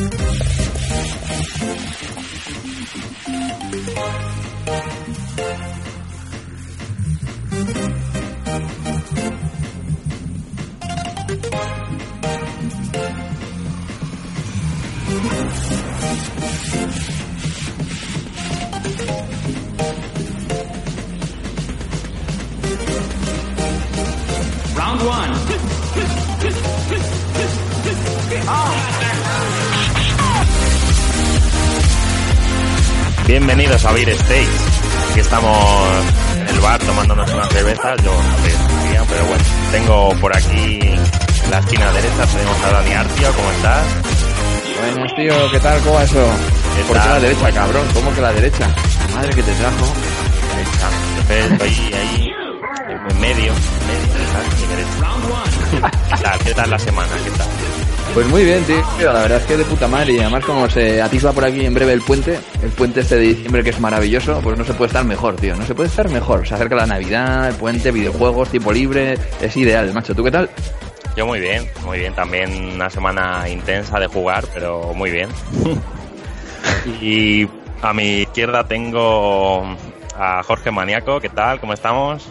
Thank you. Bienvenidos a Beer Stage. Aquí estamos en el bar tomándonos unas cervezas. Yo no sé, pero bueno. Tengo por aquí en la esquina derecha tenemos a Dani Artio. ¿Cómo estás? Buenas, tío, ¿qué tal? ¿Cómo va eso? ¿Qué ¿Por qué la derecha, cabrón? ¿Cómo que la derecha? La madre que te trajo. Derecha. Yo estoy ahí, en medio, en medio, derecha. ¿Qué tal la semana? ¿Qué tal? Pues muy bien, tío. La verdad es que de puta madre. Y además, como se atisba por aquí en breve el puente, el puente este de diciembre que es maravilloso, pues no se puede estar mejor, tío. No se puede estar mejor. Se acerca la Navidad, el puente, videojuegos, tiempo libre. Es ideal, macho. ¿Tú qué tal? Yo muy bien, muy bien. También una semana intensa de jugar, pero muy bien. y a mi izquierda tengo a Jorge Maniaco. ¿Qué tal? ¿Cómo estamos?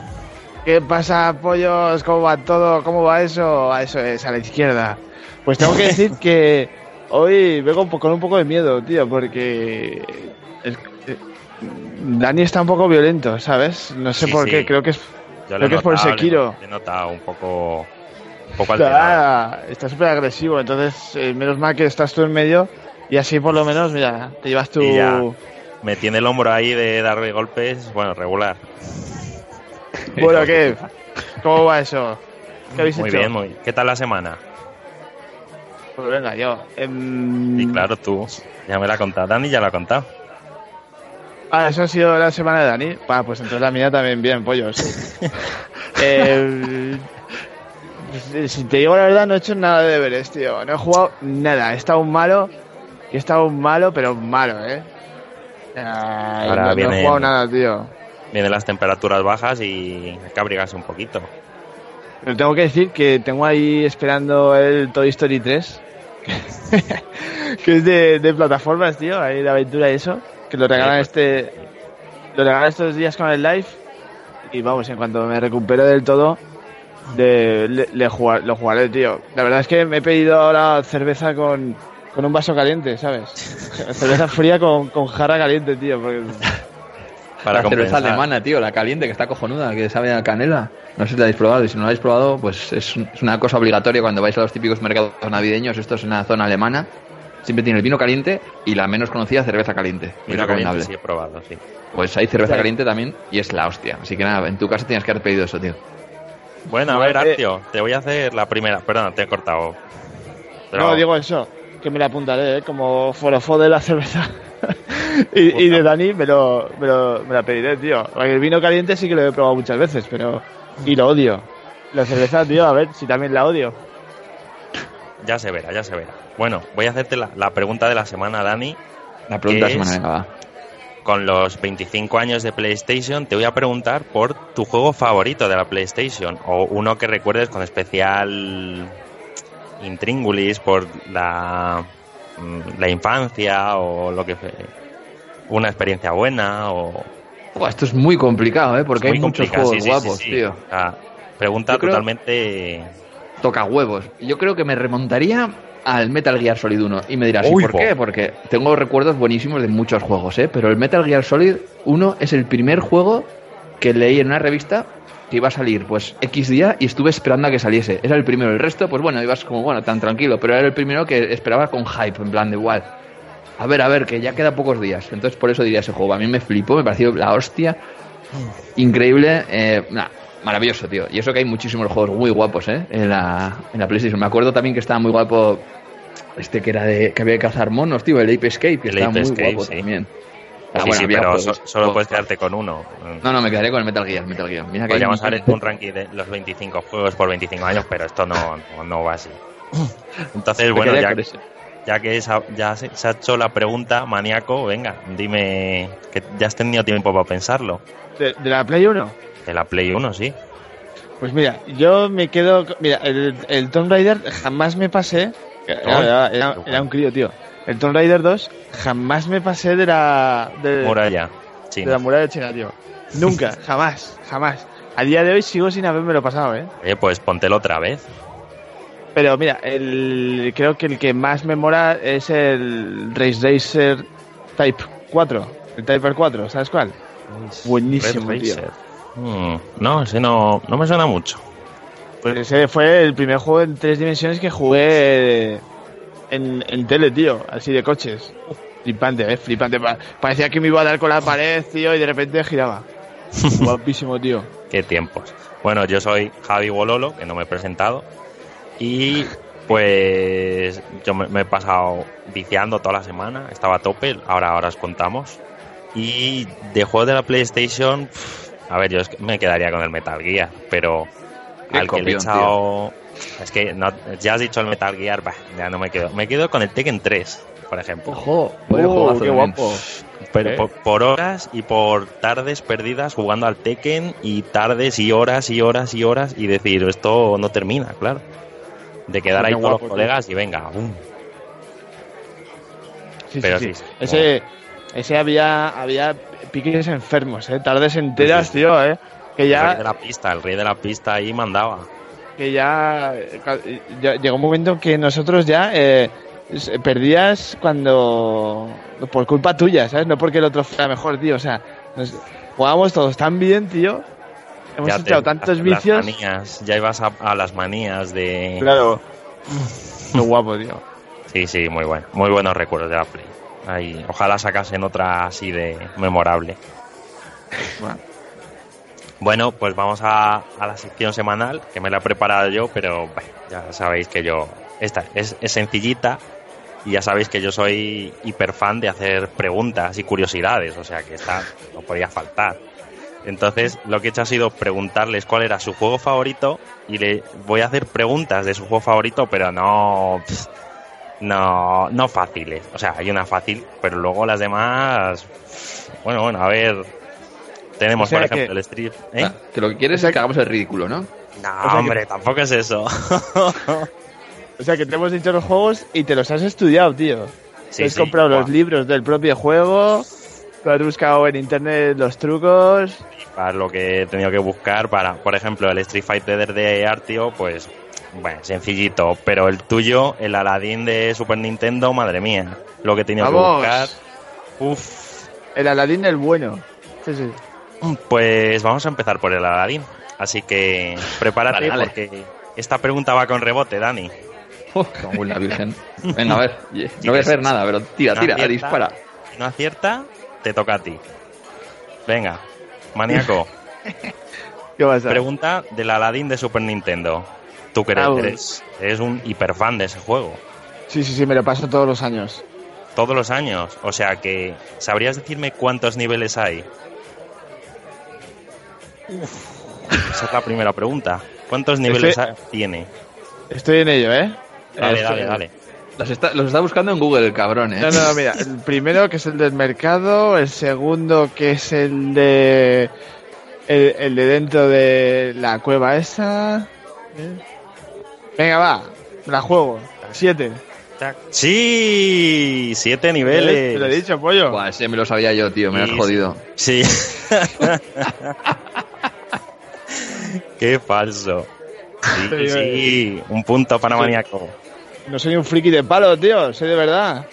¿Qué pasa, pollos? ¿Cómo va todo? ¿Cómo va eso? A eso es, a la izquierda. Pues tengo que decir que hoy vengo con un poco de miedo, tío, porque el- eh, Dani está un poco violento, ¿sabes? No sé Sí, por sí. qué, creo que es, Yo creo que es por notado, Sekiro. Le he notado un poco, un poco está súper agresivo, entonces eh, menos mal que estás tú en medio y así por lo menos, mira, te llevas tu... Me tiene el hombro ahí de darle golpes, bueno, regular. Bueno, ¿qué? ¿Cómo va eso? ¿Qué habéis Muy hecho? bien, muy ¿Qué tal la semana? Pues venga, yo. em, Y claro, tú ya me la has contado. Dani ya lo ha contado. Ah, eso ha sido la semana de Dani. Ah, pues entonces la mía también bien, pollos. Eh, si te digo la verdad, no he hecho nada de deberes, tío. No he jugado nada. He estado un malo. He estado un malo, pero malo, ¿eh? Ah, Ahora no, no he jugado nada, tío. Vienen las temperaturas bajas y hay que abrigarse un poquito. Pero tengo que decir que tengo ahí esperando el Toy Story 3. que es de, de plataformas, tío. Ahí de aventura y eso. Que lo regalan pues. este. Lo regalan estos días con el live. Y vamos, en cuanto me recupero del todo. De, le, le jugar- lo jugaré, tío. La verdad es que me he pedido ahora cerveza con, con un vaso caliente, ¿sabes? cerveza fría con, con jarra caliente, tío. Porque Para la cerveza alemana, tío, la caliente, que está cojonuda, que sabe a canela. No sé si la habéis probado, y si no la habéis probado, pues es, un- es una cosa obligatoria cuando vais a los típicos mercados navideños. Esto es en una zona alemana. Siempre tiene el vino caliente y la menos conocida cerveza caliente. Muy Vino recomendable. caliente sí he probado, sí. Pues hay cerveza Sí. caliente también y es la hostia. Así que nada, en tu casa tienes que haber pedido eso, tío. Bueno, a ver. Artio, te voy a hacer la primera. Perdona, te he cortado. Pero- No, digo eso, que me la apuntaré, ¿eh? como forofo de la cerveza. y, y de Dani me, lo, me, lo- me la pediré, tío. Porque el vino caliente sí que lo he probado muchas veces, pero... Y lo odio. La cerveza, tío, a ver si también la odio. Ya se verá, ya se verá. Bueno, voy a hacerte la, la pregunta de la semana, Dani. La pregunta ¿Qué de es? semana, venga, va. Con los 25 años de PlayStation, te voy a preguntar por tu juego favorito de la PlayStation. O uno que recuerdes con especial intríngulis por la, la infancia o lo que. Una experiencia buena o. Esto es muy complicado, ¿eh? Porque hay muchos juegos sí, sí, sí, guapos, sí. tío. Pregunta creo- totalmente. Toca huevos. Yo creo que me remontaría al Metal Gear Solid 1. Y me dirás, ¿y por po. qué? Porque tengo recuerdos buenísimos de muchos juegos, ¿eh? Pero el Metal Gear Solid 1 es el primer juego que leí en una revista que iba a salir, pues, X día y estuve esperando a que saliese. Era el primero. El resto, pues bueno, ibas como, bueno, tan tranquilo. Pero era el primero que esperaba con hype, en plan de igual. A ver, a ver, que ya queda pocos días. Entonces por eso diría ese juego. A mí me flipó, me pareció la hostia. Increíble. Eh, nah, maravilloso, tío. Y eso que hay muchísimos juegos muy guapos, ¿eh? En la, en la PlayStation. Me acuerdo también que estaba muy guapo este que era de que había que cazar monos, tío. El Ape Escape, que El estaba Ape muy Escape, guapo sí. también. Sí, Ah, bueno, sí, había pero juegos- so- solo juegos- puedes quedarte con uno. No, no, me quedaré con el Metal Gear, Metal Gear. Mira que hay Podríamos hacer un ranking de los 25 juegos por 25 años, pero esto no, no, no va así. Entonces, me bueno, ya, que esa- ya se, se ha hecho la pregunta, maníaco, venga, dime que ya has tenido tiempo para pensarlo. ¿De, de la Play 1? De la Play 1, sí. Pues mira, yo me quedo. con- Mira, el, el Tomb Raider jamás me pasé. Era, era- era- era un crío, tío. El Tomb Raider 2, jamás me pasé de la. De, Muralla. de la muralla China, tío. Nunca, jamás, jamás. A día de hoy sigo sin haberme lo pasado, ¿eh? Oye, pues póntelo otra vez. Pero mira, el, creo que el que más me mola es el Race Racer Type 4. El Type 4, ¿sabes cuál? Buenísimo, tío. Racer. Mm, no, ese no, no me suena mucho. Pues ese fue el primer juego en tres dimensiones que jugué en, en tele, tío. Así de coches. Flipante, eh, flipante. Pa- Parecía que me iba a dar con la pared, tío, y de repente giraba. Guapísimo, tío. Qué tiempos. Bueno, yo soy Javi Bololo, que no me he presentado. Y pues yo me, me he pasado viciando toda la semana, estaba a tope, ahora, ahora os contamos. Y de juegos de la PlayStation, a ver, yo es que me quedaría con el Metal Gear, pero Qué al que le he echado... Es que no- ya has dicho el Metal Gear, bah, ya no me quedo. Me quedo con el Tekken 3, por ejemplo. Ojo, Oh, qué guapo. Pero ¿Eh? por, por horas y por tardes perdidas jugando al Tekken y tardes y horas y horas y horas y decir, esto no termina, claro. De quedar ahí guapo, los tío. colegas y venga, ¡bum! Sí, Pero sí, sí. Ese, ese había, había piques enfermos, eh. Tardes enteras, Sí, sí. tío, eh. Que El rey ya, de la pista, el rey de la pista ahí mandaba. Que ya, ya llegó un momento que nosotros ya eh, perdías cuando por culpa tuya, ¿sabes? No porque el otro fuera mejor, tío. O sea, nos, jugábamos todos tan bien, tío. Hemos Ya te- echado tantos las vicios. manías, ya ibas a, a las manías de... Claro. Qué guapo, tío. Sí, sí, muy bueno. Muy buenos recuerdos de la Play. Ahí, ojalá sacasen otra así de memorable. Bueno, Bueno, pues vamos a, a la sección semanal, que me la he preparado yo, pero bueno, ya sabéis que yo... Esta es, sencillita y ya sabéis que yo soy hiper fan de hacer preguntas y curiosidades, o sea que esta no podía faltar. Entonces, lo que he hecho ha sido preguntarles cuál era su juego favorito y le voy a hacer preguntas de su juego favorito, pero no... No, no fáciles. O sea, hay una fácil, pero luego las demás... Bueno, bueno, a ver... Tenemos, O sea por ejemplo, que- el Street... ¿eh? Ah, Que lo que quieres es que hagamos el ridículo, ¿no? No, O sea que- hombre, tampoco es eso. O sea, que te hemos dicho los juegos y te los has estudiado, tío. Sí, Te has sí, comprado los libros del propio juego, te has buscado en internet los trucos. Para lo que he tenido que buscar para, por ejemplo, el Street Fighter de Artio, pues, bueno, sencillito. Pero el tuyo, el Aladdin de Super Nintendo, madre mía, lo que he tenido que buscar. Uf, El Aladín el bueno. Sí, sí. Pues vamos a empezar por el Aladdin. Así que prepárate Dale, dale. porque esta pregunta va con rebote, Dani. Oh, como la virgen. Venga, a ver. No voy a hacer nada, pero tira, No tira, acierta. dispara. Si no acierta, te toca a ti. Venga, maníaco. ¿Qué pasa? Pregunta del Aladdin de Super Nintendo. Tú que eres, Ah, bueno. eres, eres un hiperfan de ese juego. Sí, sí, sí, me lo paso todos los años. Todos los años. O sea que, ¿sabrías decirme cuántos niveles hay? Esa es la primera pregunta. ¿Cuántos niveles tiene? Estoy en ello, ¿eh? Dale, dale, dale. Los está, los está buscando en Google, el cabrón, ¿eh? No, no, no, mira, el primero que es el del mercado, el segundo que es el de el, el de dentro de la cueva esa. Venga, va, me la juego. Siete. Sí, siete Te lo he niveles. dicho, pollo. Buah, ese me lo sabía yo, tío, me Sí, has jodido. Sí. Qué falso. Sí, Sí, sí, un punto maníaco. No soy un friki de palo, tío, soy de verdad.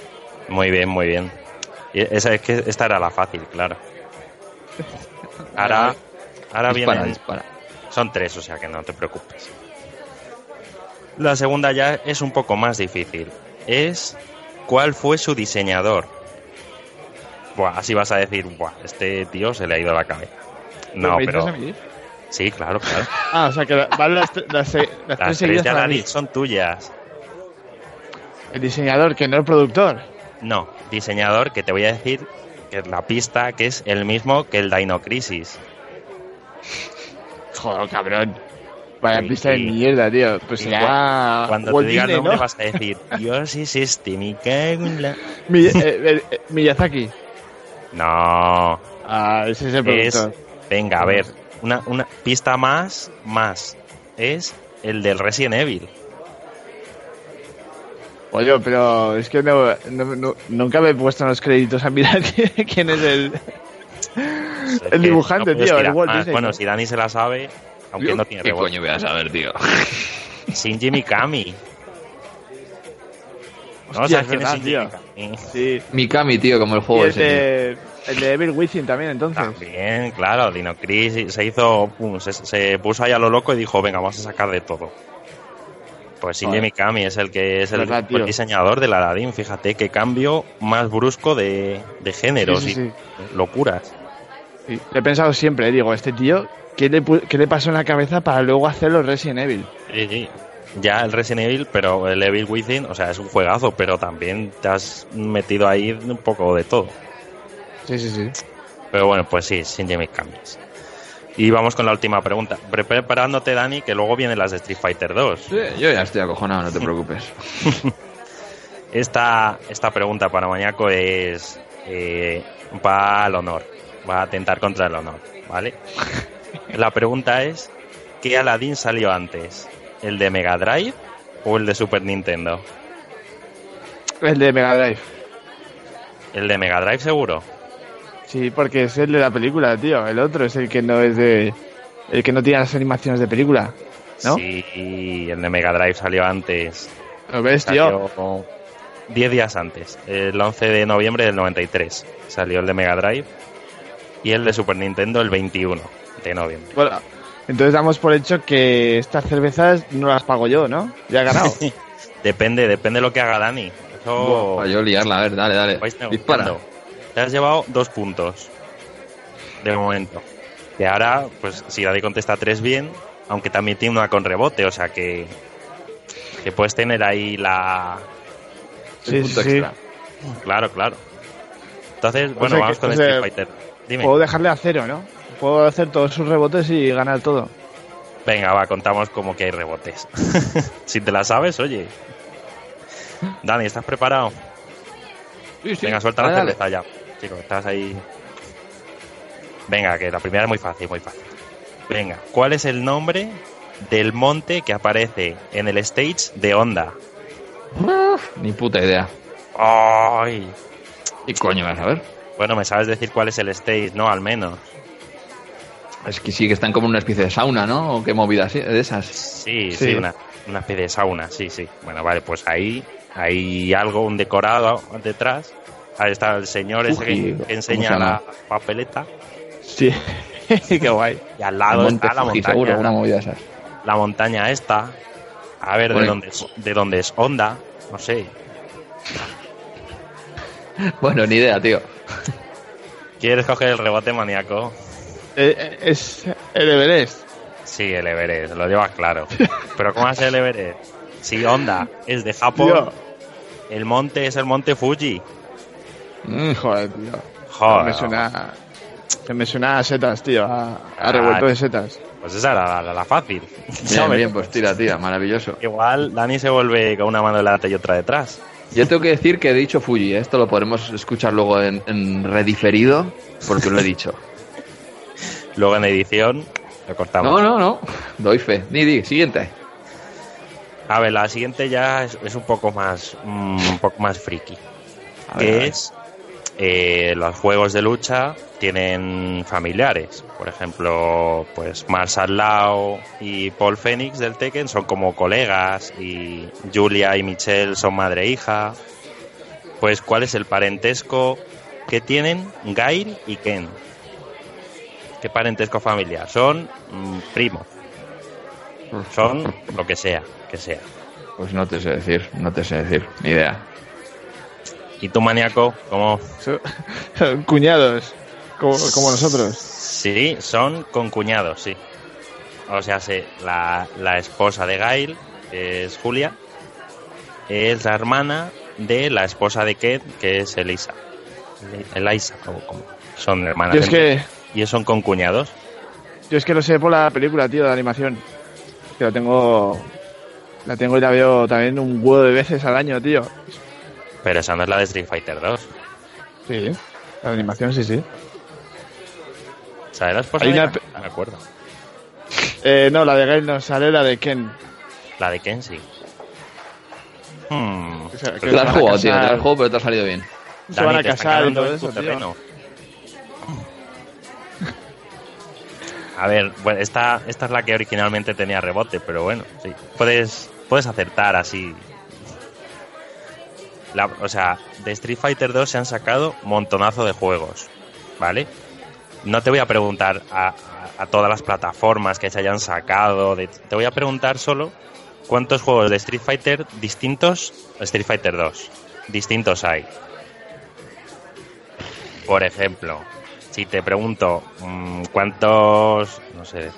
Muy bien, muy bien. Y esa es que esta era la fácil, claro. Ahora, ahora dispara, vienen, dispara. son tres, o sea que no te preocupes. La segunda ya es un poco más difícil. Es ¿cuál fue su diseñador? Buah, así vas a decir, Buah, este tío se le ha ido la cabeza. No, ¿Me dices pero? Sí, claro, claro. Ah, o sea que van las, las, las tres Las tres seguidas de mí. son tuyas. El diseñador, que no el productor. No, diseñador que te voy a decir que es la pista que es el mismo que el Dino Crisis. Joder, cabrón. Vaya Sí, pista de mierda, tío. Pues Y será Cuando Walt te diga el nombre ¿no? vas a decir, Dios es este, me cago en la... Mi- eh, eh, eh, Miyazaki. No, Ah, ese es el es... productor. Venga, a ver, una, una pista más, más. Es el del Resident Evil. Oye, pero es que no, no- no- nunca me he puesto en los créditos a mirar quién es el, Es el dibujante, no tío, el tirar Walt más. Disney. Bueno, si Dani se la sabe, aunque no tiene ¿Qué rebote. coño voy a saber, tío? Shinji Mikami. ¿No Hostia, sabes es quién es Shinji. Mikami? Sí. Mikami, tío, como el Y juego ese. El de Evil Within también, entonces. También, claro, Dino Crisis se hizo, pum, se, se puso ahí a lo loco y dijo, venga, vamos a sacar de todo. Pues Shinji. Mikami es el que es el, el diseñador del Aladdin. Fíjate qué cambio más brusco de, de géneros Sí, y locuras. Sí, he pensado siempre, digo, este tío, ¿qué le, qué le pasó en la cabeza para luego hacer los Resident Evil? Sí, sí. Ya el Resident Evil, pero el Evil Within, o sea, es un juegazo, pero también te has metido ahí un poco de todo. Sí, sí, sí. Pero bueno, pues sí, Shinji Mikami. Y vamos con la última pregunta. Pre- Preparándote, Dani, que luego vienen las de Street Fighter 2. Sí, yo ya estoy acojonado, no te preocupes. Esta, esta pregunta para Mañaco es. eh, va al honor. Va a atentar contra el honor, ¿vale? La pregunta es: ¿qué Aladdin salió antes? ¿El de Mega Drive o el de Super Nintendo? El de Mega Drive. El de Mega Drive, seguro. Sí, porque es el de la película, tío. El otro es el que no es de. El que no tiene las animaciones de película. ¿No? Sí, el de Mega Drive salió antes. ¿Lo ves, tío? Salió 10 días antes. El 11 de noviembre del 93 salió el de Mega Drive. Y el de Super Nintendo el 21 de noviembre. Bueno, entonces damos por hecho que estas cervezas no las pago yo, ¿no? Ya he ganado. Depende, depende de lo que haga Dani. Eso Para yo liarla, a ver, dale, dale. vais Dispara. Te has llevado dos puntos. De momento. Y ahora, pues si Dani contesta tres bien, aunque también tiene una con rebote, o sea que. Que puedes tener ahí la. sí, punto sí, extra. Claro, claro. Entonces, bueno, sea vamos que- con o Street sea, Fighter. Dime. Puedo dejarle a cero, ¿no? Puedo hacer todos sus rebotes y ganar todo. Venga, va, contamos como que hay rebotes. si te la sabes, oye. Dani, ¿estás preparado? Sí, sí. Venga, suelta la cerveza ya. Chico, estás ahí. Venga, que la primera es muy fácil, muy fácil. Venga, ¿cuál es el nombre del monte que aparece en el stage de Honda? dale. Ni puta idea. ¡Ay! ¿Y coño vas a ver? Bueno, me sabes decir cuál es el stage, ¿no? Al menos. Es que sí, que están como una especie de sauna, ¿no? ¿O qué movida así, de esas? Sí, sí, Sí. una, una especie de sauna, sí, sí. Bueno, vale, pues ahí hay algo, un decorado detrás. Ahí está el señor ese que, ¿cómo que enseña la papeleta. Sí. Qué guay. Y al lado monte está la Fuji, montaña. seguro, una movida la montaña esta. A ver, ¿de dónde, es, ¿de dónde es Honda? No sé. Bueno, ni idea, tío. ¿Quieres coger el rebote maníaco? Eh, eh, es el Everest. Sí, el Everest, lo llevas claro. Pero ¿cómo es el Everest? Si Honda es de Japón, Tío. el monte es el monte Fuji. Mm, Joder, tío. Joder. Me suena. Que me suena a setas, tío. A, a revuelto de setas. Pues esa era la, la fácil. Bien, bien, pues tira, tira, maravilloso. Igual Dani se vuelve con una mano delante y otra detrás. Yo tengo que decir que he dicho Fuji, ¿eh? esto lo podremos escuchar luego en, en rediferido, porque lo he dicho. Luego en edición lo cortamos. No, no, no, doy fe. Ni di, siguiente. A ver, la siguiente ya es, es un poco más mm, un poco más friki. A ver, que a ver. es eh, los juegos de lucha tienen familiares. Por ejemplo, pues Marshall Lau y Paul Phoenix del Tekken son como colegas y Julia y Michelle son madre e hija. Pues ¿cuál es el parentesco que tienen Gail y Ken? ¿Qué parentesco familiar? Son mm, primos. Son lo que sea, que sea. Pues no te sé decir, no te sé decir, ni idea. ¿Y tú, maníaco? ¿Cómo? Son Cuñados. Como, como nosotros. Sí, son concuñados, sí. O sea, sí, la, la esposa de Gail, que es Julia, es la hermana de la esposa de Ken, que es Elisa. Elisa, como, como. Son hermanas. Yo es que. Y son concuñados. Yo es que lo sé por la película, tío, de animación. Que la tengo. La tengo y la veo también un huevo de veces al año, tío. Pero esa no es la de Street Fighter 2. Sí. La animación, sí, sí. ¿era la esposa Hay de una? No me acuerdo. Eh, no, la de Gail no sale, la de Ken. La de Ken, sí. Hmm. Que lo has van a jugado, tío. Casar- has jugado, pero te ha salido bien. Se van a casar y todo eso, tío. terreno. A ver, bueno, esta, esta es la que originalmente tenía rebote, pero bueno, sí. Puedes, puedes acertar así. La- o sea, de Street Fighter 2 se han sacado montonazo de juegos, ¿vale? No te voy a preguntar a, todas las plataformas que se hayan sacado, te voy a preguntar solo cuántos juegos de Street Fighter distintos, Street Fighter 2, distintos hay. Por ejemplo, si te pregunto mm, cuántos, no sé,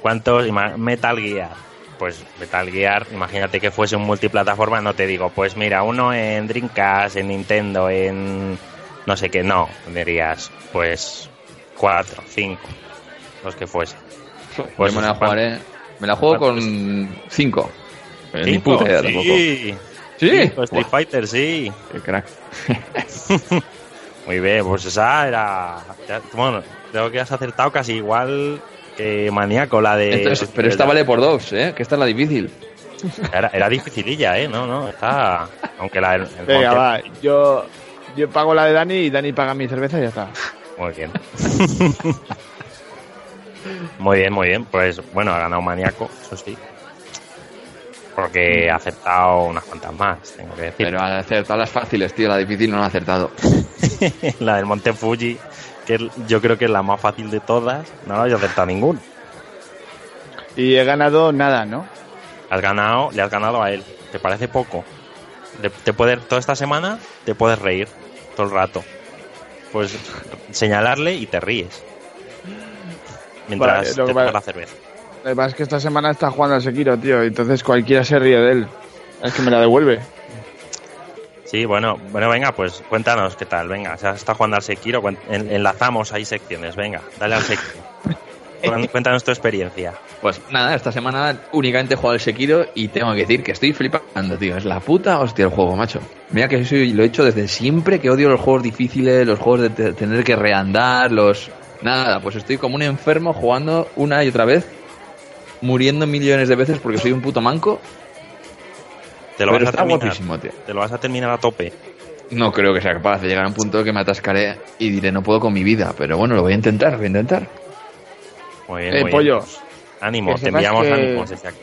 cuántos Metal Gear, pues Metal Gear, imagínate que fuese un multiplataforma, no te digo, pues mira, uno en Dreamcast, en Nintendo, en no sé qué, no, dirías, pues cuatro, cinco, los que fuese. Pues, me la jugaré. Me la juego con 5. Ni ¿Cinco? puta idea tampoco. Sí, ¿Sí? Cinco, Street Buah, Fighter, sí. qué crack. Muy bien, pues esa era. Bueno, creo que has acertado casi igual que maníaco la de. Entonces, pero esta vale por dos, ¿eh? Que esta es la difícil. Era, era dificililla, ¿eh? No, no, está. Aunque la del. el Venga, Monte- va. Yo, yo pago la de Dani y Dani paga mi cerveza y ya está. Muy bien. muy bien, muy bien. Pues bueno, ha ganado maníaco, eso sí. Porque ha aceptado unas cuantas más, tengo que decir. Pero al acertar las fáciles, tío, la difícil no la ha acertado. la del Monte Fuji, que yo creo que es la más fácil de todas, no la he acertado ninguna. Y he ganado nada, ¿no? Has ganado, le has ganado a él. ¿Te parece poco? Te puedes, toda esta semana te puedes reír todo el rato. Pues señalarle y te ríes. Mientras Vale, te pasa- la cerveza. Lo que pasa es que esta semana está jugando al Sekiro, tío. Entonces cualquiera se ríe de él. Es que me la devuelve. Sí, bueno, bueno, venga, pues cuéntanos qué tal. Venga, ya está jugando al Sekiro, enlazamos ahí secciones. Venga, dale al Sekiro. Cuéntanos tu experiencia. Pues nada, esta semana únicamente he jugado el Sekiro y tengo que decir que estoy flipando, tío. Es la puta hostia el juego, macho. Mira que soy, lo he hecho desde siempre, que odio los juegos difíciles, los juegos de te- tener que reandar, los... Nada, pues estoy como un enfermo jugando una y otra vez, muriendo millones de veces porque soy un puto manco, Te lo pero vas a terminar. guapísimo, tío. Te lo vas a terminar a tope. No creo que sea capaz de llegar a un punto que me atascaré y diré no puedo con mi vida, pero bueno, lo voy a intentar, lo voy a intentar. Muy bien, Eh, muy pollo. bien. Ánimo, que te sepas enviamos que- ánimos desde aquí.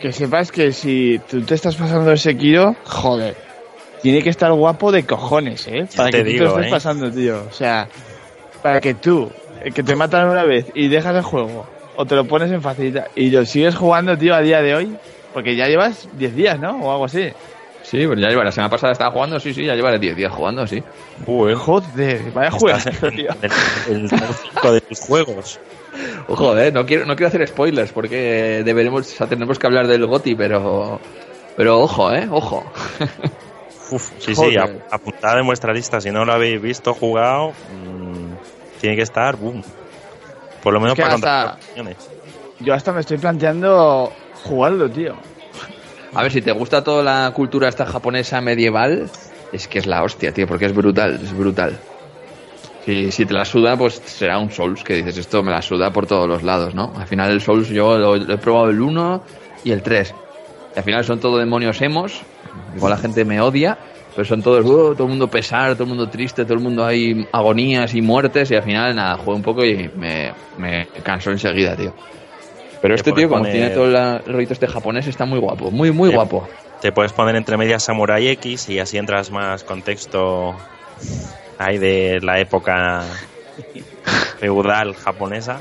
Que sepas que si tú te estás pasando el Sekiro, joder. Tiene que estar guapo de cojones, ¿eh? Ya Para te que tú te estés ¿eh? pasando, tío. O sea, para que tú, que te matan una vez y dejas el juego, o te lo pones en facilita y lo sigues jugando, tío, a día de hoy, porque ya llevas 10 días, ¿no? O algo así. Sí, pero ya lleva, la semana pasada estaba jugando, sí, sí, ya lleva 10 días jugando, sí. Joder, vaya juego, el, el top 5 de tus juegos. Eh, no quiero, no quiero hacer spoilers porque deberemos, o sea, tenemos que hablar del GOTI, pero, pero ojo, eh, ojo. Uf, sí, sí, Joder. ap- apuntad en vuestra lista. Si no lo habéis visto, jugado, mm, tiene que estar, boom. Por lo menos que para hasta-. Yo hasta me estoy planteando jugarlo, tío. A ver, si te gusta toda la cultura esta japonesa medieval, es que es la hostia, tío, porque es brutal, es brutal. Si, si te la suda, pues será un Souls, que dices, esto me la suda por todos los lados, ¿no? Al final el Souls yo lo, lo he probado el 1 y el 3. Y al final son todo demonios hemos, igual la gente me odia, pero son todos, "Oh, todo el mundo pesar, todo el mundo triste, todo el mundo hay agonías y muertes, y al final nada, juego un poco y me, me cansó enseguida, tío. Pero Te este tío, como poner- tiene todo la- el rollito este japonés, está muy guapo, muy, muy guapo. Te puedes poner entre medias Samurai X y así entras más contexto ahí de la época feudal japonesa.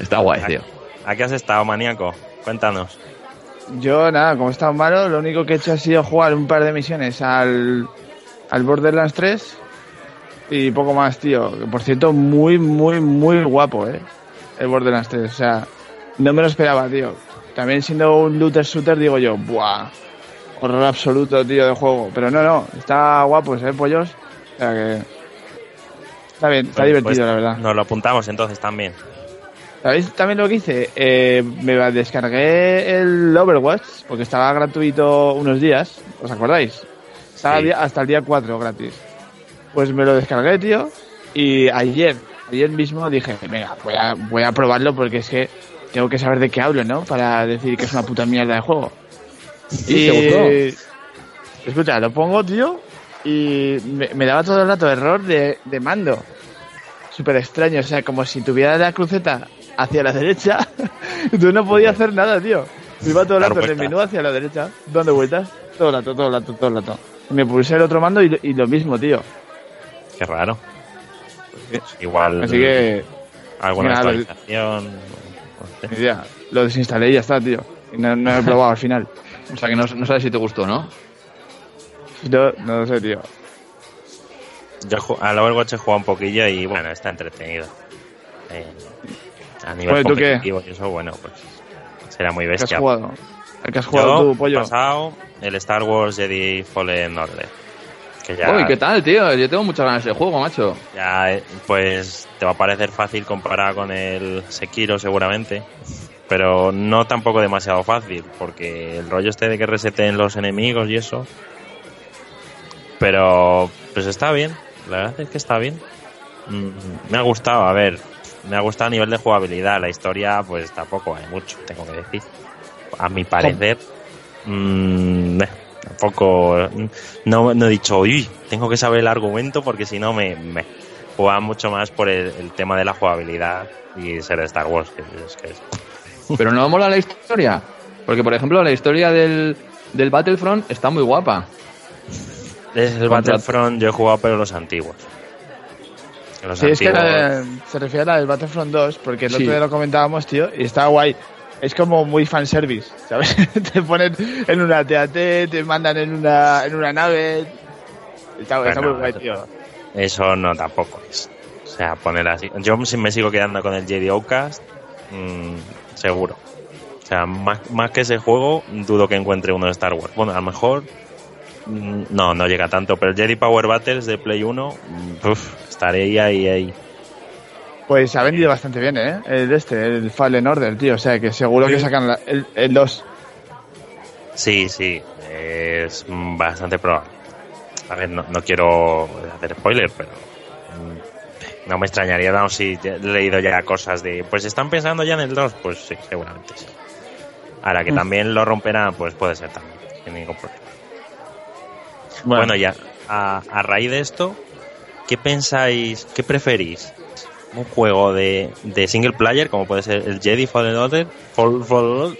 Está guay, tío. ¿A qué has estado, maníaco? Cuéntanos. Yo, nada, como estaba malo, lo único que he hecho ha sido jugar un par de misiones al, al Borderlands 3 y poco más, tío. Que, Por cierto, muy, muy, muy guapo, ¿eh? El Borderlands 3. O sea, no me lo esperaba, tío. También siendo un looter shooter, digo yo, ¡buah! Horror absoluto, tío, de juego. Pero no, no, está guapo, ¿eh, pollos? O sea que... Está bien, está Pues, divertido, pues, la verdad. Nos lo apuntamos entonces también. ¿Sabéis también lo que hice? Eh, me descargué el Overwatch porque estaba gratuito unos días. ¿Os acordáis? Estaba Sí. hasta el día 4 gratis. Pues me lo descargué, tío. Y ayer, ayer mismo dije, venga, voy a, voy a probarlo porque es que tengo que saber de qué hablo, ¿no? Para decir que es una puta mierda de juego. ¿Y te gustó? Escucha, lo pongo, tío, y me, me daba todo el rato error de, de mando. Súper extraño, o sea, como si tuviera la cruceta hacia la derecha, tú no podías hacer nada, tío. Me iba todo el rato del menú hacia la derecha, dando vueltas, todo el rato, todo el rato, todo el rato. Y me pulsé el otro mando y, y lo mismo, tío. Qué raro. Igual Así que, alguna actualización. Ni idea, lo desinstalé y ya está, tío. Y no, no he probado al final. O sea que no, no sabes si te gustó, ¿no? Si no, no lo sé, tío. Yo ju- al Overwatch he jugado un poquillo y bueno, está entretenido. Eh, a nivel Oye, ¿tú qué? competitivo y eso, bueno, pues será muy ¿Qué has bestia. jugado? ¿El que has jugado Yo, tú, pollo? pasado el Star Wars Jedi Fallen Order. Que ya, Uy, ¿qué tal, tío? Yo tengo muchas ganas de juego, macho. ya, eh, pues te va a parecer fácil comparado con el Sekiro seguramente. Pero no tampoco demasiado fácil, porque el rollo este de que reseten los enemigos y eso. Pero pues está bien, la verdad es que está bien. Mm, me ha gustado, a ver, me ha gustado a nivel de jugabilidad. La historia, pues tampoco hay mucho, tengo que decir. A mi parecer, mm, eh, tampoco. No, no he dicho, uy, tengo que saber el argumento porque si no me, me juega mucho más por el, el tema de la jugabilidad y ser de Star Wars. Que es, que es- Pero no mola la historia. Porque, por ejemplo, la historia del, del Battlefront está muy guapa. Es el Contra- Battlefront, yo he jugado, pero los antiguos. Los Sí, es que antiguos. la- se refiere a la del Battlefront 2, porque el Sí. otro día lo comentábamos, tío, y está guay. Es como muy fanservice, ¿sabes? te ponen en una TAT, te mandan en una, en una nave. Está, muy guay, tío. Eso no tampoco es. O sea, poner así. Yo si me sigo quedando con el Jedi Outcast, mm, seguro. O sea, más, más que ese juego, dudo que encuentre uno de Star Wars. Bueno, a lo mejor. mm, No, no llega tanto, pero el Jedi Power Battles de Play 1, mm, uf, estaré ahí, ahí, ahí. Pues ha vendido bastante bien, ¿eh? El este, el Fallen Order, tío. O sea, que seguro que sacan la- el, el 2. Sí, sí, es bastante probable. A ver, no, no quiero hacer spoiler, pero mm, no me extrañaría no, si he leído ya cosas de, pues están pensando ya en el 2, pues sí, seguramente sí. Ahora que Mm. también lo romperán, pues puede ser también, sin ningún problema. Bueno, ya, a, a raíz de esto, ¿qué pensáis, qué preferís? ¿Un juego de, de single player, como puede ser el Jedi Fallen Order? Fall- Fall-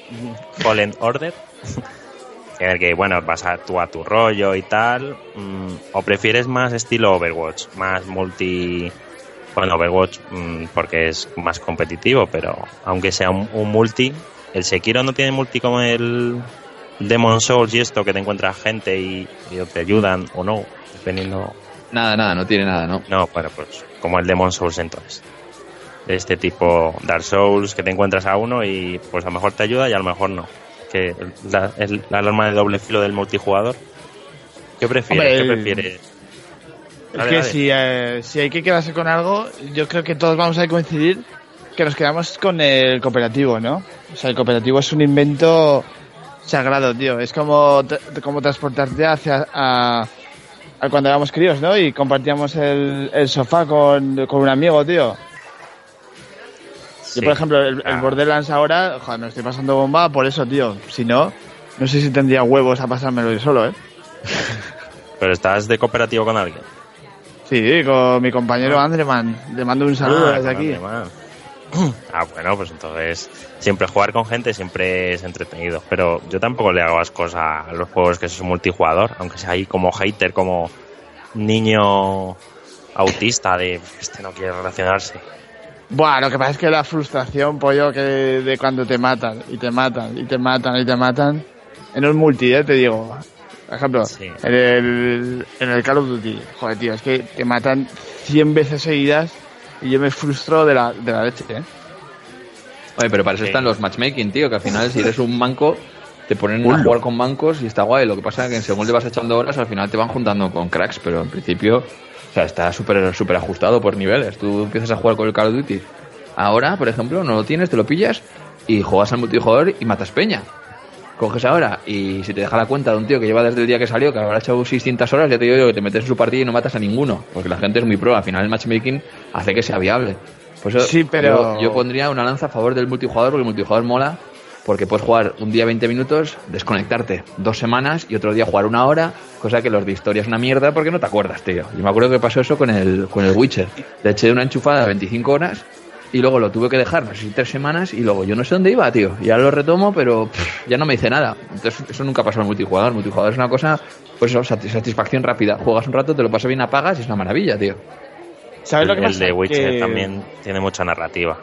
Fallen Order? en el que, bueno, vas a tú a tu rollo y tal. mm, ¿O prefieres más estilo Overwatch? Más multi... Bueno, Overwatch mm, porque es más competitivo, pero aunque sea un, un multi, el Sekiro no tiene multi como el Demon Souls y esto, que te encuentras gente y, y te ayudan o no, dependiendo... Nada, nada, no tiene nada, ¿no? No, bueno, pues como el Demon Souls entonces. De este tipo Dark Souls, que te encuentras a uno y pues a lo mejor te ayuda y a lo mejor no. Que la, el- la alarma de doble filo del multijugador. ¿Qué prefieres? Hombre, ¿Qué el- prefieres? Es Dale, que dale. Si, eh, si hay que quedarse con algo, yo creo que todos vamos a coincidir que nos quedamos con el cooperativo, ¿no? O sea, el cooperativo es un invento sagrado, tío. Es como, como transportarte hacia a, a cuando éramos críos, ¿no? Y compartíamos el, el sofá con, con un amigo, tío. Sí. Yo, por ejemplo, el, el Ah. Borderlands ahora, joder, me estoy pasando bomba por eso, tío. Si no, no sé si tendría huevos a pasármelo yo solo, ¿eh? Pero estás de cooperativo con alguien. Sí, con mi compañero Andreman. Le mando un saludo Ah, desde aquí. Ah, bueno, pues entonces siempre jugar con gente siempre es entretenido. Pero yo tampoco le hago ascos a los juegos que son multijugador, aunque sea ahí como hater, como niño autista de este no quiere relacionarse. Buah, lo que pasa es que la frustración, pollo, que de cuando te matan, y te matan, y te matan, y te matan. En un multi, eh, te digo. Por ejemplo, Sí. en, el, en el Call of Duty. Joder, tío, es que te matan 100 veces seguidas y yo me frustro de la, de la leche, eh. Oye, pero para eso Sí. están los matchmaking, tío, que al final si eres un manco, te ponen a jugar con mancos y está guay. Lo que pasa es que según le vas echando horas, al final te van juntando con cracks, pero en principio, o sea, está súper súper ajustado por niveles. Tú empiezas a jugar con el Call of Duty. Ahora, por ejemplo, no lo tienes, te lo pillas y juegas al multijugador y matas peña. Coges ahora y si te deja la cuenta de un tío que lleva desde el día que salió, que habrá echado 600 horas, ya te digo yo que te metes en su partida y no matas a ninguno, porque la gente es muy pro. Al final el matchmaking hace que sea viable. Por eso Sí, pero- yo, yo pondría una lanza a favor del multijugador, porque el multijugador mola porque puedes jugar un día 20 minutos, desconectarte dos semanas y otro día jugar una hora, cosa que los de historia es una mierda porque no te acuerdas, tío. Yo me acuerdo que pasó eso con el, con el Witcher. Le eché una enchufada de 25 horas y luego lo tuve que dejar, no sé si tres semanas, y luego yo no sé dónde iba, tío. Y ahora lo retomo, pero pff, ya no me dice nada. Entonces, eso nunca pasó en multijugador. El multijugador es una cosa, pues eso, satis- satisfacción rápida. Juegas un rato, te lo pasas bien, apagas y es una maravilla, tío. ¿Sabes El, lo que el pasa? de Witcher Que- también tiene mucha narrativa.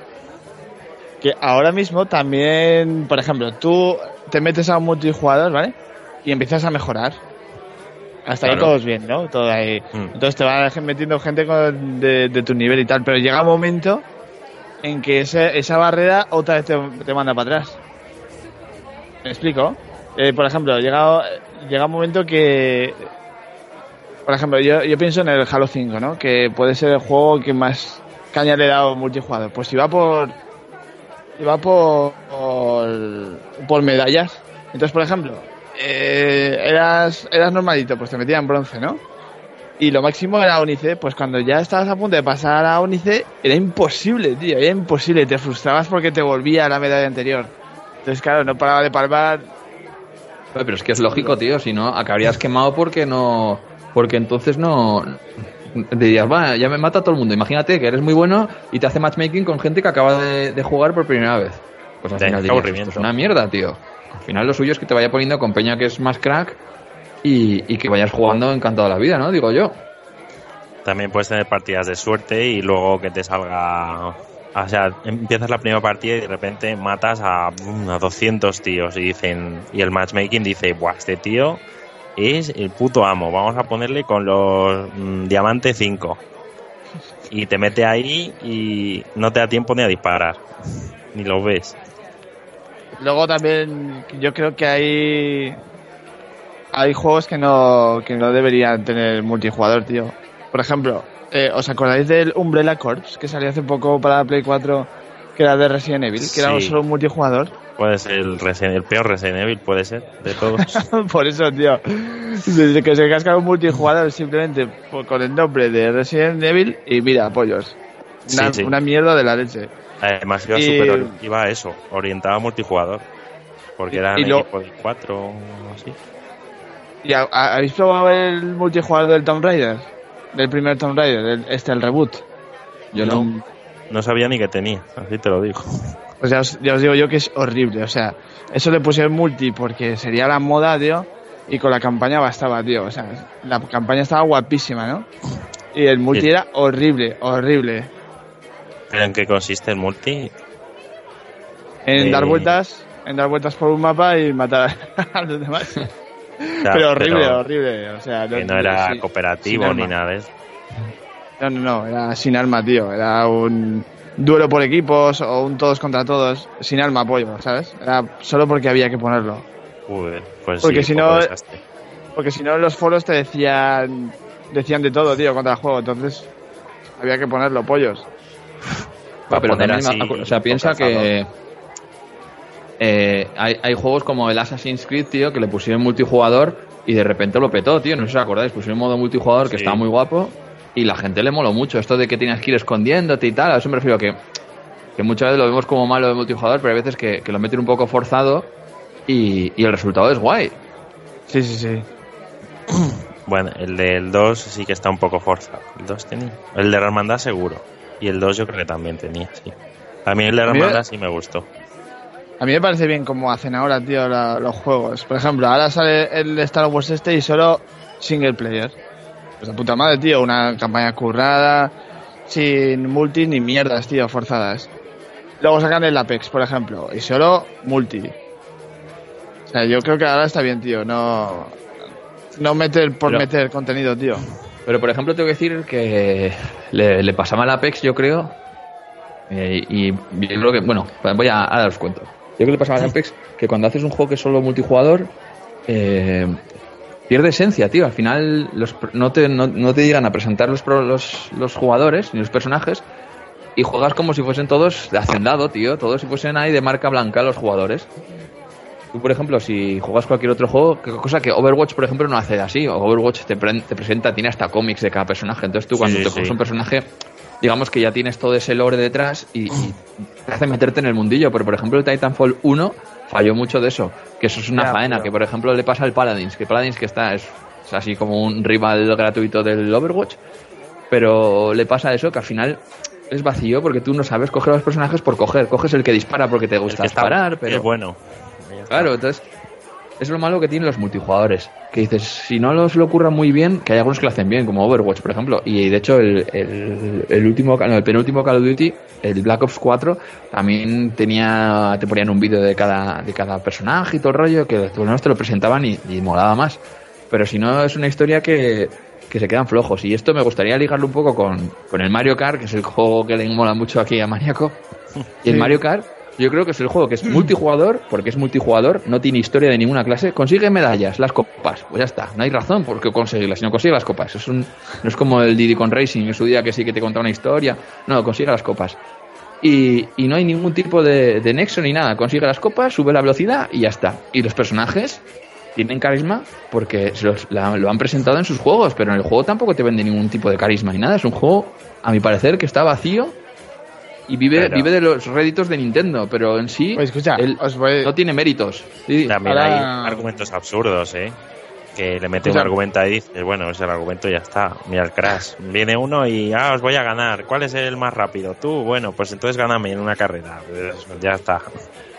que ahora mismo también, por ejemplo, tú te metes a un multijugador, ¿vale? Y empiezas a mejorar. Hasta ahí Claro. todos bien, ¿no? Todo ahí. Mm. Entonces te va metiendo gente con- de, de tu nivel y tal, pero llega un momento en que ese- esa barrera otra vez te, te manda para atrás. ¿Me explico? Eh, por ejemplo, llega, llega un momento que... Por ejemplo, yo, yo pienso en el Halo 5, ¿no? Que puede ser el juego que más caña le he dado multijugador. Pues si va por y va por, por, por medallas. Entonces, por ejemplo, eh, eras, eras normalito, pues te metían bronce, ¿no? Y lo máximo era Unice, pues cuando ya estabas a punto de pasar a Unice, era imposible, tío, era imposible. Te frustrabas porque te volvía a la medalla anterior. Entonces, claro, no paraba de palmar. Pero es que es lógico, tío, si no, acabarías quemado porque no. Porque entonces no. Dirías, va, ya me mata todo el mundo. Imagínate que eres muy bueno y te hace matchmaking con gente que acaba de, de jugar por primera vez. Pues al Ya, final dirías. "Esto es una mierda, tío. Al final lo suyo es que te vaya poniendo con Peña que es más crack y, y que vayas jugando encantado de la vida, ¿no? Digo yo. También puedes tener partidas de suerte y luego que te salga. O sea, empiezas la primera partida y de repente matas a, mm, a 200 tíos y dicen. Y el matchmaking dice: Buah, este tío es el puto amo. Vamos a ponerle con los mm, diamante 5. Y te mete ahí y no te da tiempo ni a disparar. Ni lo ves. Luego también, yo creo que hay. Hay juegos que no, que no deberían tener multijugador, tío. Por ejemplo, eh, ¿os acordáis del Umbrella Corps que salió hace poco para Play 4? Que era de Resident Evil, que era Sí. solo un multijugador. Puede ser el, Resident- el peor Resident Evil, puede ser, de todos. Por eso, tío. Desde que se casca un multijugador simplemente por- con el nombre de Resident Evil y mira, pollos. Una, Sí, sí. una mierda de la leche. Además iba, Y- iba a eso, orientado a multijugador. Porque Y- eran y lo- equipo de cuatro o así. ¿Y ha- ha- habéis probado el multijugador del Tomb Raider? Del primer Tomb Raider, el- este, el reboot. Yo no. No sabía ni que tenía, así te lo digo. Pues ya os, ya os digo yo que es horrible. O sea, eso le pusieron multi porque sería la moda, tío. Y con la campaña bastaba, tío. O sea, la campaña estaba guapísima, ¿no? Y el multi Sí. era horrible, horrible. ¿Pero en qué consiste el multi? En Eh. dar vueltas, en dar vueltas por un mapa y matar a los demás. O sea, pero horrible, pero horrible. O sea, Que no era sí, cooperativo sin ni nada de eso. No, no, no, era sin arma, tío. Era un duelo por equipos o un todos contra todos, sin arma apoyo, ¿sabes? Era solo porque había que ponerlo. Joder, pues Porque sí, si no- desastre. Porque si no, los foros te decían decían de todo, tío, contra el juego. Entonces, había que ponerlo, pollos. Va a pero poner también, así o sea, piensa que eh, hay, hay juegos como el Assassin's Creed, tío, que le pusieron multijugador y de repente lo petó, tío. No sé si os acordáis, pusieron modo multijugador que estaba muy guapo y la gente le moló mucho. Esto de que tienes que ir escondiéndote y tal, a eso me refiero que, que muchas veces lo vemos como malo de multijugador, pero hay veces que, que lo meten un poco forzado y, y el resultado es guay. Sí, sí, sí. Bueno, el del 2 sí que está un poco forzado. El 2 tenía. El de la hermandad seguro. Y el 2 yo creo que también tenía, sí. A mí el de la hermandad sí me gustó. A mí me parece bien como hacen ahora, tío, la- los juegos. Por ejemplo, ahora sale el Star Wars este y solo single player. Pues de puta madre, tío, una campaña currada, sin multi ni mierdas, tío, forzadas. Luego sacan el Apex, por ejemplo, y solo multi. O sea, yo creo que ahora está bien, tío, no... No meter por Pero- meter contenido, tío. Pero por ejemplo, tengo que decir que le, le pasaba al Apex, yo creo. eh, y yo creo que, bueno, voy a, a daros cuento. Yo creo que le pasaba al Apex que cuando haces un juego que es solo multijugador, eh, pierde esencia, tío. Al final los, no, te, no, no te llegan a presentar los, los, los jugadores ni los personajes y juegas como si fuesen todos de hacendado, tío. Todos si fuesen ahí de marca blanca los jugadores. Tú, por ejemplo, si juegas cualquier otro juego, cosa que Overwatch, por ejemplo, no hace así. Overwatch te, pre- te presenta, tiene hasta cómics de cada personaje. Entonces tú cuando sí, te sí. coges un personaje, digamos que ya tienes todo ese lore detrás y, y te hace meterte en el mundillo. Pero, por ejemplo, el Titanfall 1 falló mucho de eso, que eso es una Ya, faena, pero- que por ejemplo le pasa al Paladins, que Paladins que está es, es así como un rival gratuito del Overwatch, pero le pasa eso que al final es vacío porque tú no sabes coger a los personajes por coger, coges el que dispara porque te gusta disparar, pero es bueno. Claro, entonces es lo malo que tienen los multijugadores. Que dices, si no los lo ocurran muy bien, que hay algunos que lo hacen bien, como Overwatch, por ejemplo. Y de hecho, el, el, el último, no, el penúltimo Call of Duty, el Black Ops 4, también tenía, te ponían un vídeo de cada, de cada personaje y todo el rollo, que por lo menos te lo presentaban y, y molaba más. Pero si no, es una historia que, que se quedan flojos. Y esto me gustaría ligarlo un poco con, con el Mario Kart, que es el juego que le mola mucho aquí a Maniaco. Y el Sí. Mario Kart, yo creo que es el juego que es multijugador, porque es multijugador, no tiene historia de ninguna clase, consigue medallas, las copas, pues ya está, no hay razón por qué conseguirlas, si no consigue las copas. Es un, no es como el Diddy con Racing en su día que sí que te contaba una historia, no, consigue las copas. Y, y no hay ningún tipo de, de nexo ni nada, consigue las copas, sube la velocidad y ya está. Y los personajes tienen carisma porque se los- lo han presentado en sus juegos, pero en el juego tampoco te vende ningún tipo de carisma ni nada. Es un juego, a mi parecer, que está vacío y vive, Pero- vive de los réditos de Nintendo, pero en sí Pues escucha, él os voy- no tiene méritos. Sí, También Ahora- hay argumentos absurdos, ¿eh? Que le mete O sea- un argumento ahí y dices, bueno, es el argumento y ya está. Mira el Crash. Viene uno y, ah, os voy a ganar. ¿Cuál es el más rápido? Tú, bueno, pues entonces gáname en una carrera. Ya está.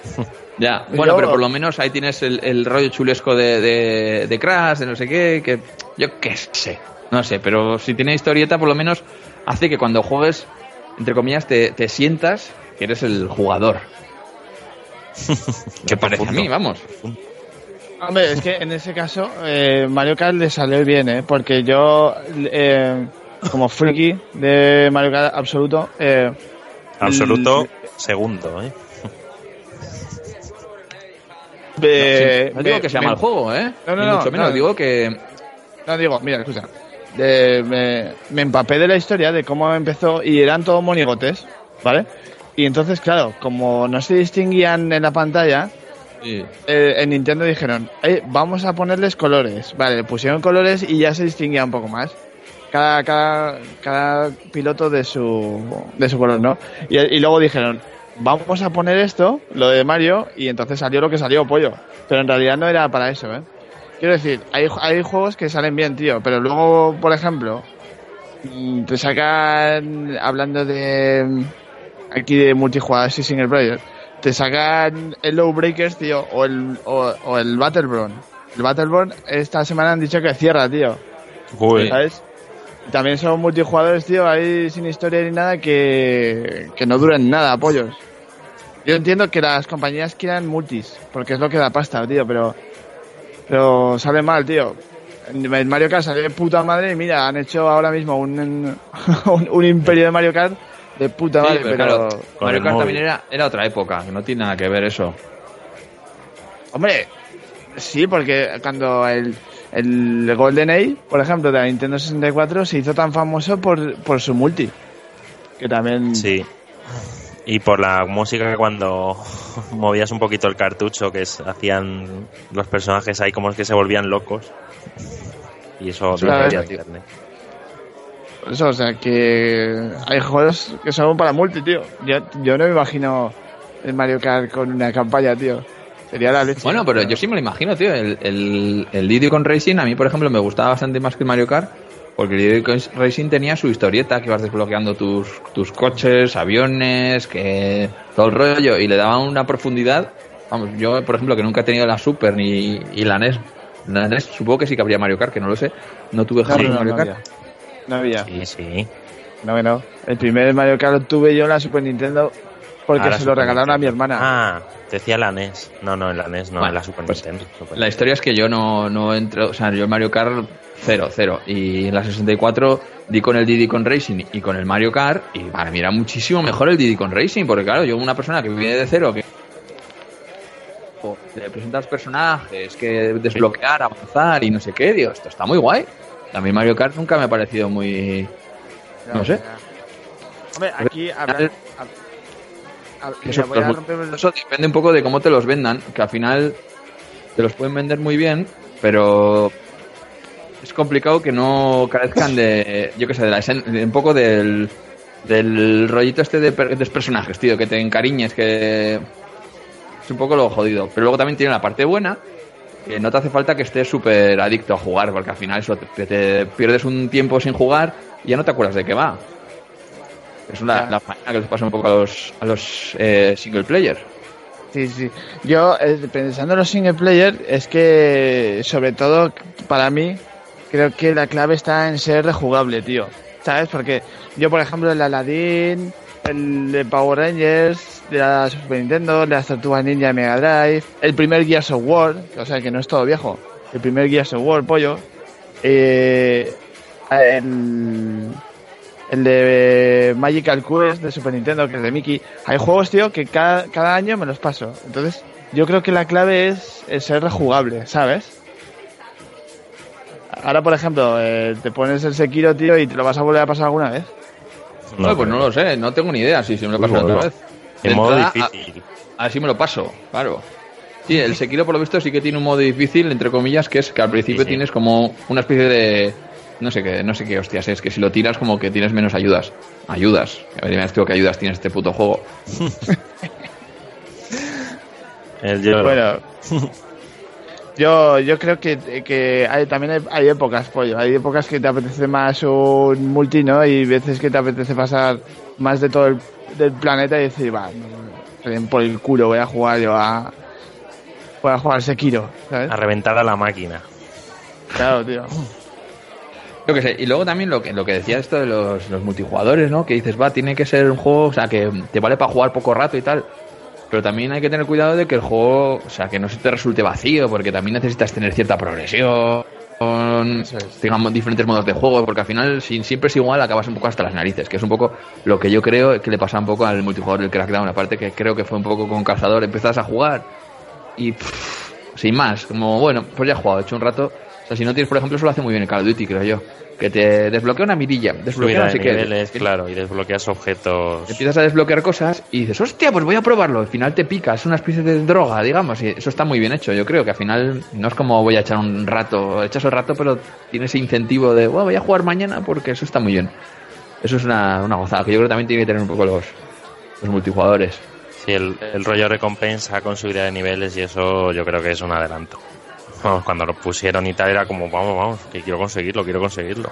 Ya, bueno, Yo- pero por lo menos ahí tienes el, el rollo chulesco de, de, de Crash, de no sé qué, que yo qué sé, no sé, pero si tiene historieta, por lo menos hace que cuando juegues, entre comillas, te, te sientas que eres el jugador. que parece a mí, vamos. Hombre, es que en ese caso eh, Mario Kart le salió bien, ¿eh? Porque yo, eh, como friki de Mario Kart absoluto, eh, Absoluto segundo, ¿eh? no digo que sea me- mal juego, ¿eh? No, no, Ni no, mucho menos, no. digo que... No digo, mira, escucha. De- me, me empapé de la historia de cómo empezó y eran todos monigotes, ¿vale? Y entonces, claro, como no se distinguían en la pantalla, Sí. eh, en Nintendo dijeron, "Eh, vamos a ponerles colores. Vale, le pusieron colores y ya se distinguía un poco más. Cada, cada, cada piloto de su, de su color, ¿no? Y, y luego dijeron, vamos a poner esto, lo de Mario, y entonces salió lo que salió, pollo. Pero en realidad no era para eso, ¿eh? Quiero decir, hay, hay juegos que salen bien, tío, pero luego, por ejemplo, mm, te sacan, hablando de aquí de multijugador y single player, te sacan el Low Breakers, tío, o el, o, o el Battleborn. El Battleborn esta semana han dicho que cierra, tío, Uy, ¿sabes? También son multijugadores, tío, ahí sin historia ni nada que, que no duran nada, pollos. Yo entiendo que las compañías quieran multis, porque es lo que da pasta, tío, pero pero sale mal, tío. En Mario Kart sale de puta madre y mira, han hecho ahora mismo un, un, un imperio de Mario Kart de puta Sí, madre, pero pero... claro, Con Mario Kart también era, era otra época, que no tiene nada que ver eso. Hombre, sí, porque cuando el, el Golden Age, por ejemplo, de la Nintendo 64 se hizo tan famoso por, por su multi. Que también... sí. Y por la música que cuando movías un poquito el cartucho, que es- hacían los personajes ahí como que se volvían locos. Y eso claro. internet. Por eso, o sea, que hay juegos que son para multi, tío. Yo, yo no me imagino el Mario Kart con una campaña, tío. Sería la leche. Bueno, pero yo sí me lo imagino, tío. El, el, el Diddy con Racing a mí, por ejemplo, me gustaba bastante más que el Mario Kart. Porque el Racing tenía su historieta, que ibas desbloqueando tus, tus coches, aviones, que todo el rollo, y le daba una profundidad. Vamos, yo, por ejemplo, que nunca he tenido la Super ni y la NES, la NES supongo que sí que habría Mario Kart, que no lo sé. No tuve jamás no, no, Mario no Kart. había. No había. Sí, sí. No, que no. El primer Mario Kart lo tuve yo en la Super Nintendo porque Ahora se lo regalaron a mi hermana. Ah, te decía la NES. No, no, en la NES, no, Bueno, en la Super pues, Nintendo. Super La historia es que yo no, no entro, o sea, yo en Mario Kart cero, cero. Y en la 64 di con el Diddy con Racing y con el Mario Kart y para mí era muchísimo mejor el Diddy con Racing, porque claro, yo una persona que viene de cero, que le presentas personajes, que desbloquear, avanzar y no sé qué, digo, esto está muy guay. A mí Mario Kart nunca me ha parecido muy... no sé. Hombre, aquí Eso, mira, voy a los- romper- eso depende un poco de cómo te los vendan, que al final te los pueden vender muy bien, pero es complicado que no carezcan de, yo qué sé, de la esen- de un poco del, del rollito este de, per- de personajes, tío, que te encariñes, que es un poco lo jodido. Pero luego también tiene la parte buena, que no te hace falta que estés súper adicto a jugar, porque al final eso te, te pierdes un tiempo sin jugar y ya no te acuerdas de qué va. Es una, la faena que les pasa un poco a los, a los eh, single player. Sí, sí. Yo, eh, pensando en los single player, es que, sobre todo, para mí, creo que la clave está en ser rejugable, tío. ¿Sabes? Porque yo, por ejemplo, el Aladdin, el de Power Rangers, de la Super Nintendo, de las Tortugas Ninja Mega Drive, el primer Gears of War, o sea, que no es todo viejo, el primer Gears of War, pollo, eh, el, el de Magical Quest de Super Nintendo, que es de Mickey. Hay juegos, tío, que cada, cada año me los paso. Entonces, yo creo que la clave es, es ser rejugable, ¿sabes? Ahora, por ejemplo, eh, te pones el Sekiro, tío, y te lo vas a volver a pasar alguna vez. No, pues no lo sé, no tengo ni idea si se me lo paso Uy, otra vez. De En modo entrada, difícil. a- Así me lo paso, claro. Sí, el Sekiro por lo visto sí que tiene un modo difícil, entre comillas, que es que al principio sí. tienes como una especie de... No sé qué, no sé qué hostias es, que si lo tiras como que tienes menos ayudas. Ayudas. A ver, qué ayudas tienes este puto juego. El lloro. Bueno, yo, yo creo que, que hay, también hay, hay épocas, pollo. Hay épocas que te apetece más un multi, ¿no? Y veces que te apetece pasar más de todo el del planeta y decir, va, por el culo, voy a jugar yo a. Voy a jugar Sekiro, ¿sabes? A reventar a la máquina. Claro, tío. Yo qué sé, y luego también lo que, lo que decía esto de los, los multijugadores, ¿no? Que dices, va, tiene que ser un juego, o sea, que te vale para jugar poco rato y tal. Pero también hay que tener cuidado de que el juego, o sea, que no se te resulte vacío, porque también necesitas tener cierta progresión, digamos, diferentes modos de juego, porque al final, si siempre es igual, acabas un poco hasta las narices, que es un poco lo que yo creo que le pasa un poco al multijugador del Crackdown, aparte que creo que fue un poco con Cazador, empezás a jugar y pff, sin más, como bueno, pues ya he jugado, he hecho un rato. O sea, si no tienes, por ejemplo, eso lo hace muy bien el Call of Duty, creo yo. Que te desbloquea una mirilla, desbloquea no de sé qué. niveles, claro, y desbloqueas objetos. Empiezas a desbloquear cosas y dices, hostia, pues voy a probarlo. Al final te pica, es una especie de droga, digamos, y eso está muy bien hecho. Yo creo que al final no es como voy a echar un rato, echas el rato, pero tienes ese incentivo de, "Buah, voy a jugar mañana porque eso está muy bien. Eso es una, una gozada, que yo creo que también tiene que tener un poco los, los multijugadores. Sí, el, el rollo recompensa con subida de niveles y eso yo creo que es un adelanto. Vamos, cuando lo pusieron y tal era como, vamos, vamos, que quiero conseguirlo, quiero conseguirlo.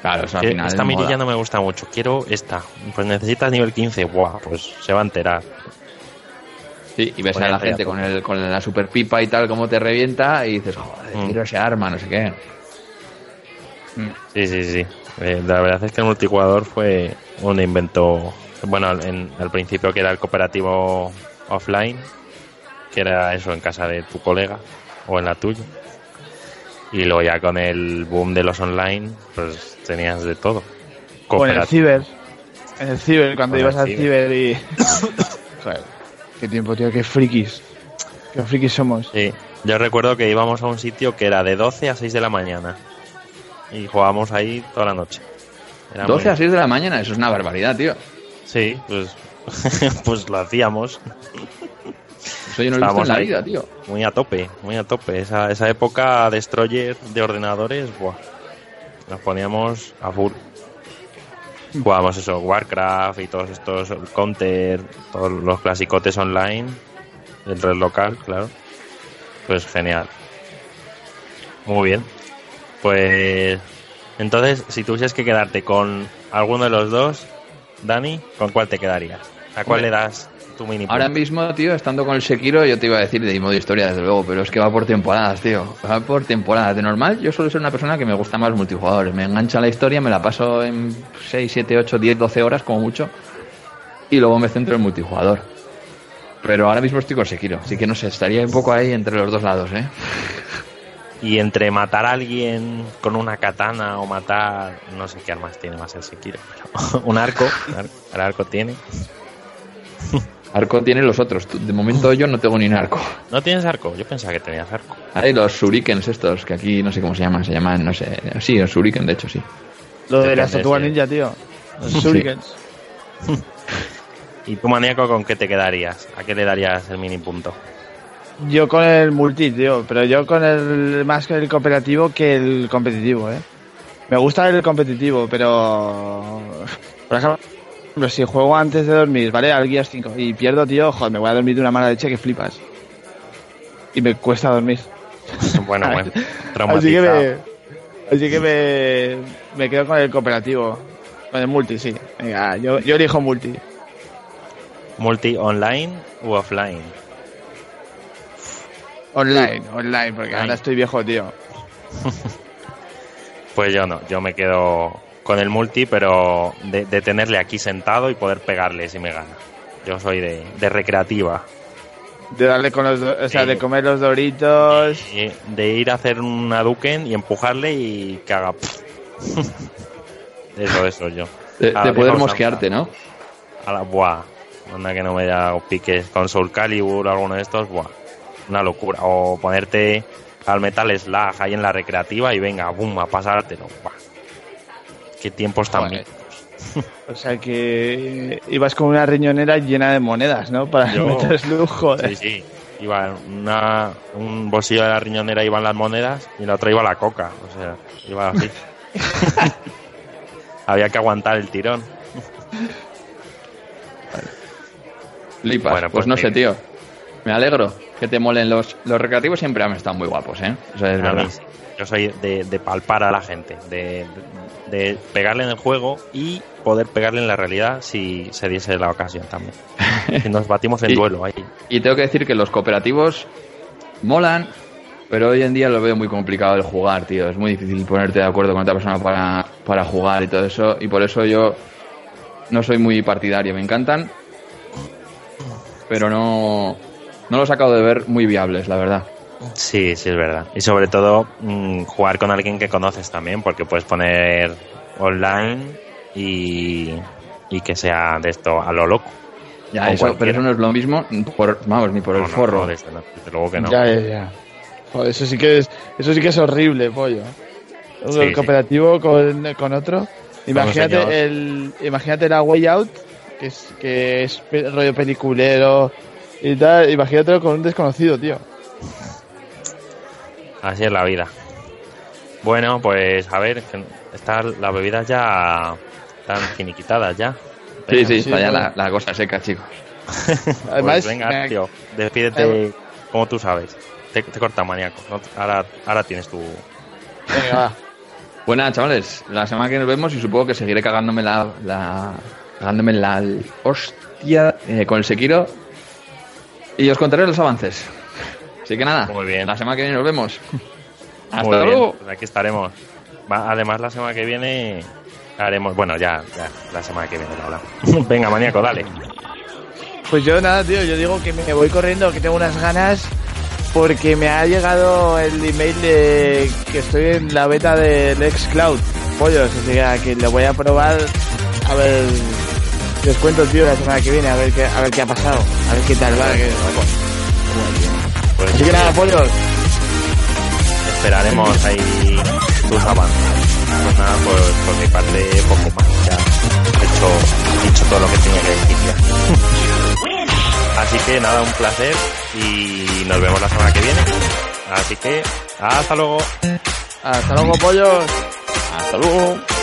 Claro, Que final. esta mirilla no me gusta mucho, quiero esta. Pues necesitas nivel 15, buah, pues se va a enterar. Sí, y ves a la a gente con, el, con la super pipa y tal, cómo te revienta, y dices, joder, Mm. quiero ese arma, no sé qué. Sí, sí, sí. Eh, la verdad es que el multijugador fue un invento, bueno, en, al principio que era el cooperativo offline, que era eso en casa de tu colega o en la tuya. Y luego ya con el boom de los online, pues tenías de todo. O en el ciber. En el ciber, cuando ibas al ciber. ciber y. Joder, qué tiempo, tío, qué frikis. Qué frikis somos. Sí, yo recuerdo que íbamos a un sitio que era de 12 a 6 de la mañana. Y jugábamos ahí toda la noche. Era 12 muy- a 6 de la mañana, eso es una barbaridad, tío. Sí, pues, pues lo hacíamos. Eso yo no lo he visto en la ahí. vida, tío. Muy a tope, muy a tope. Esa, esa época destroyer de ordenadores, buah. Nos poníamos a full. Jugábamos eso, Warcraft y todos estos, Counter, todos los clasicotes online, el red local, claro. Pues genial. Muy bien. Pues entonces, si tuvieses que quedarte con alguno de los dos, Dani, ¿con cuál te quedarías? ¿A cuál Hombre, le das tu mini Ahora mismo, tío, estando con el Sekiro, yo te iba a decir de modo historia, desde luego, pero es que va por temporadas, tío. Va por temporadas. De normal, yo suelo ser una persona que me gusta más multijugadores. Me engancha la historia, me la paso en 6, 7, 8, 10, 12 horas, como mucho. Y luego me centro en multijugador. Pero ahora mismo estoy con Sekiro, así que no sé, estaría un poco ahí entre los dos lados, ¿eh? Y entre matar a alguien con una katana o matar, no sé qué armas tiene más el Sekiro, pero un arco, el arco tiene. Arco tiene los otros. De momento yo no tengo ni un arco. ¿No tienes arco? Yo pensaba que tenías arco. Hay los shurikens estos, que aquí no sé cómo se llaman, se llaman, no sé. Sí, los shuriken, de hecho, sí. Lo de tortugas sí. ninja, tío. Los Sí. shurikens. ¿Y tu maníaco con qué te quedarías? ¿A qué le darías el mini punto? Yo con el multi, tío, pero yo con el más que el cooperativo que el competitivo, eh. Me gusta el competitivo, pero Por ejemplo, si juego antes de dormir, ¿vale? Al Gears 5 y pierdo, tío, joder, me voy a dormir de una mala leche que flipas. Y me cuesta dormir. Bueno, bueno. Así que, me, así que me, me quedo con el cooperativo. Con el multi, sí. Venga, yo, yo elijo multi. ¿Multi online u offline? Online, online, porque Online. ahora estoy viejo, tío. Pues yo no, yo me quedo con el multi, pero de, de tenerle aquí sentado y poder pegarle si me gana. Yo soy de, de recreativa. De darle con los, o sea, Sí. de comer los doritos. De ir a hacer una Duken y empujarle y que haga... Eso, eso yo. De, poder mosquearte, ¿no? A la, buah. Anda que no me da piques con Soul Calibur o alguno de estos, buah. Una locura. O ponerte al Metal Slug ahí en la recreativa y venga, boom, a pasártelo. Buah. Qué tiempos tan. O sea que ibas con una riñonera llena de monedas, ¿no? Para Yo- meter lujo. Sí, sí. Iba una, un bolsillo de la riñonera iban las monedas y la otra iba la coca. O sea, iba así. Había que aguantar el tirón. Flipas. Bueno, pues, pues no sé, tío. Me alegro que te molen los, los recreativos. Siempre han estado muy guapos, ¿eh? Eso es A verdad. mí. Yo soy de, de palpar a la gente, de, de pegarle en el juego y poder pegarle en la realidad si se diese la ocasión también. Nos batimos en Y- duelo ahí. Y tengo que decir que los cooperativos molan, pero hoy en día lo veo muy complicado el jugar, tío. Es muy difícil ponerte de acuerdo con otra persona para, para jugar y todo eso. Y por eso yo no soy muy partidario. Me encantan, pero no, no los acabo de ver muy viables, la verdad. Sí, sí, es verdad. Y sobre todo mm, jugar con alguien que conoces también, porque puedes poner online y, y que sea de esto a lo loco. Ya, eso, pero eso no es lo mismo, por, vamos, ni por el No, forro. no, desde, desde luego que no. Ya, ya, ya. Joder, eso sí que es, eso sí que es horrible, pollo. Sí, sí. cooperativo con, con otro. Imagínate el, imagínate la Way Out, que es, que es rollo peliculero y tal. Imagínatelo con un desconocido, tío. Así es la vida. Bueno, pues a ver, están las bebidas ya están finiquitadas ya. Sí, Venga, sí, sí, está ya la, la cosa seca, chicos. Además, pues venga, tío, despídete como tú sabes. Te, te corta, maníaco. No- ahora, ahora tienes tu... venga, va. Buenas, chavales. La semana que nos vemos y supongo que seguiré cagándome la. la cagándome la hostia eh, con el Sekiro. Y os contaré los avances. Así que nada, Muy bien. la semana que viene nos vemos. Hasta Muy bien, luego. pues aquí estaremos. Además, la semana que viene haremos... Bueno, ya, ya, la semana que viene lo hablamos. venga, maníaco, dale. Pues yo nada, tío, yo digo que me voy corriendo, que tengo unas ganas, porque me ha llegado el email de que estoy en la beta del Xcloud, pollos, o sea que lo voy a probar, a ver, les cuento, tío, la semana que viene, a ver qué, a ver qué ha pasado, a ver qué tal va, que, Pues Así que nada, pollos, esperaremos ahí tus avances. Pues nada, pues por mi parte poco más. Ya he hecho, he dicho todo lo que tenía que decir ya. Así que nada, un placer y nos vemos la semana que viene. Así que hasta luego. hasta luego, pollos. Hasta luego.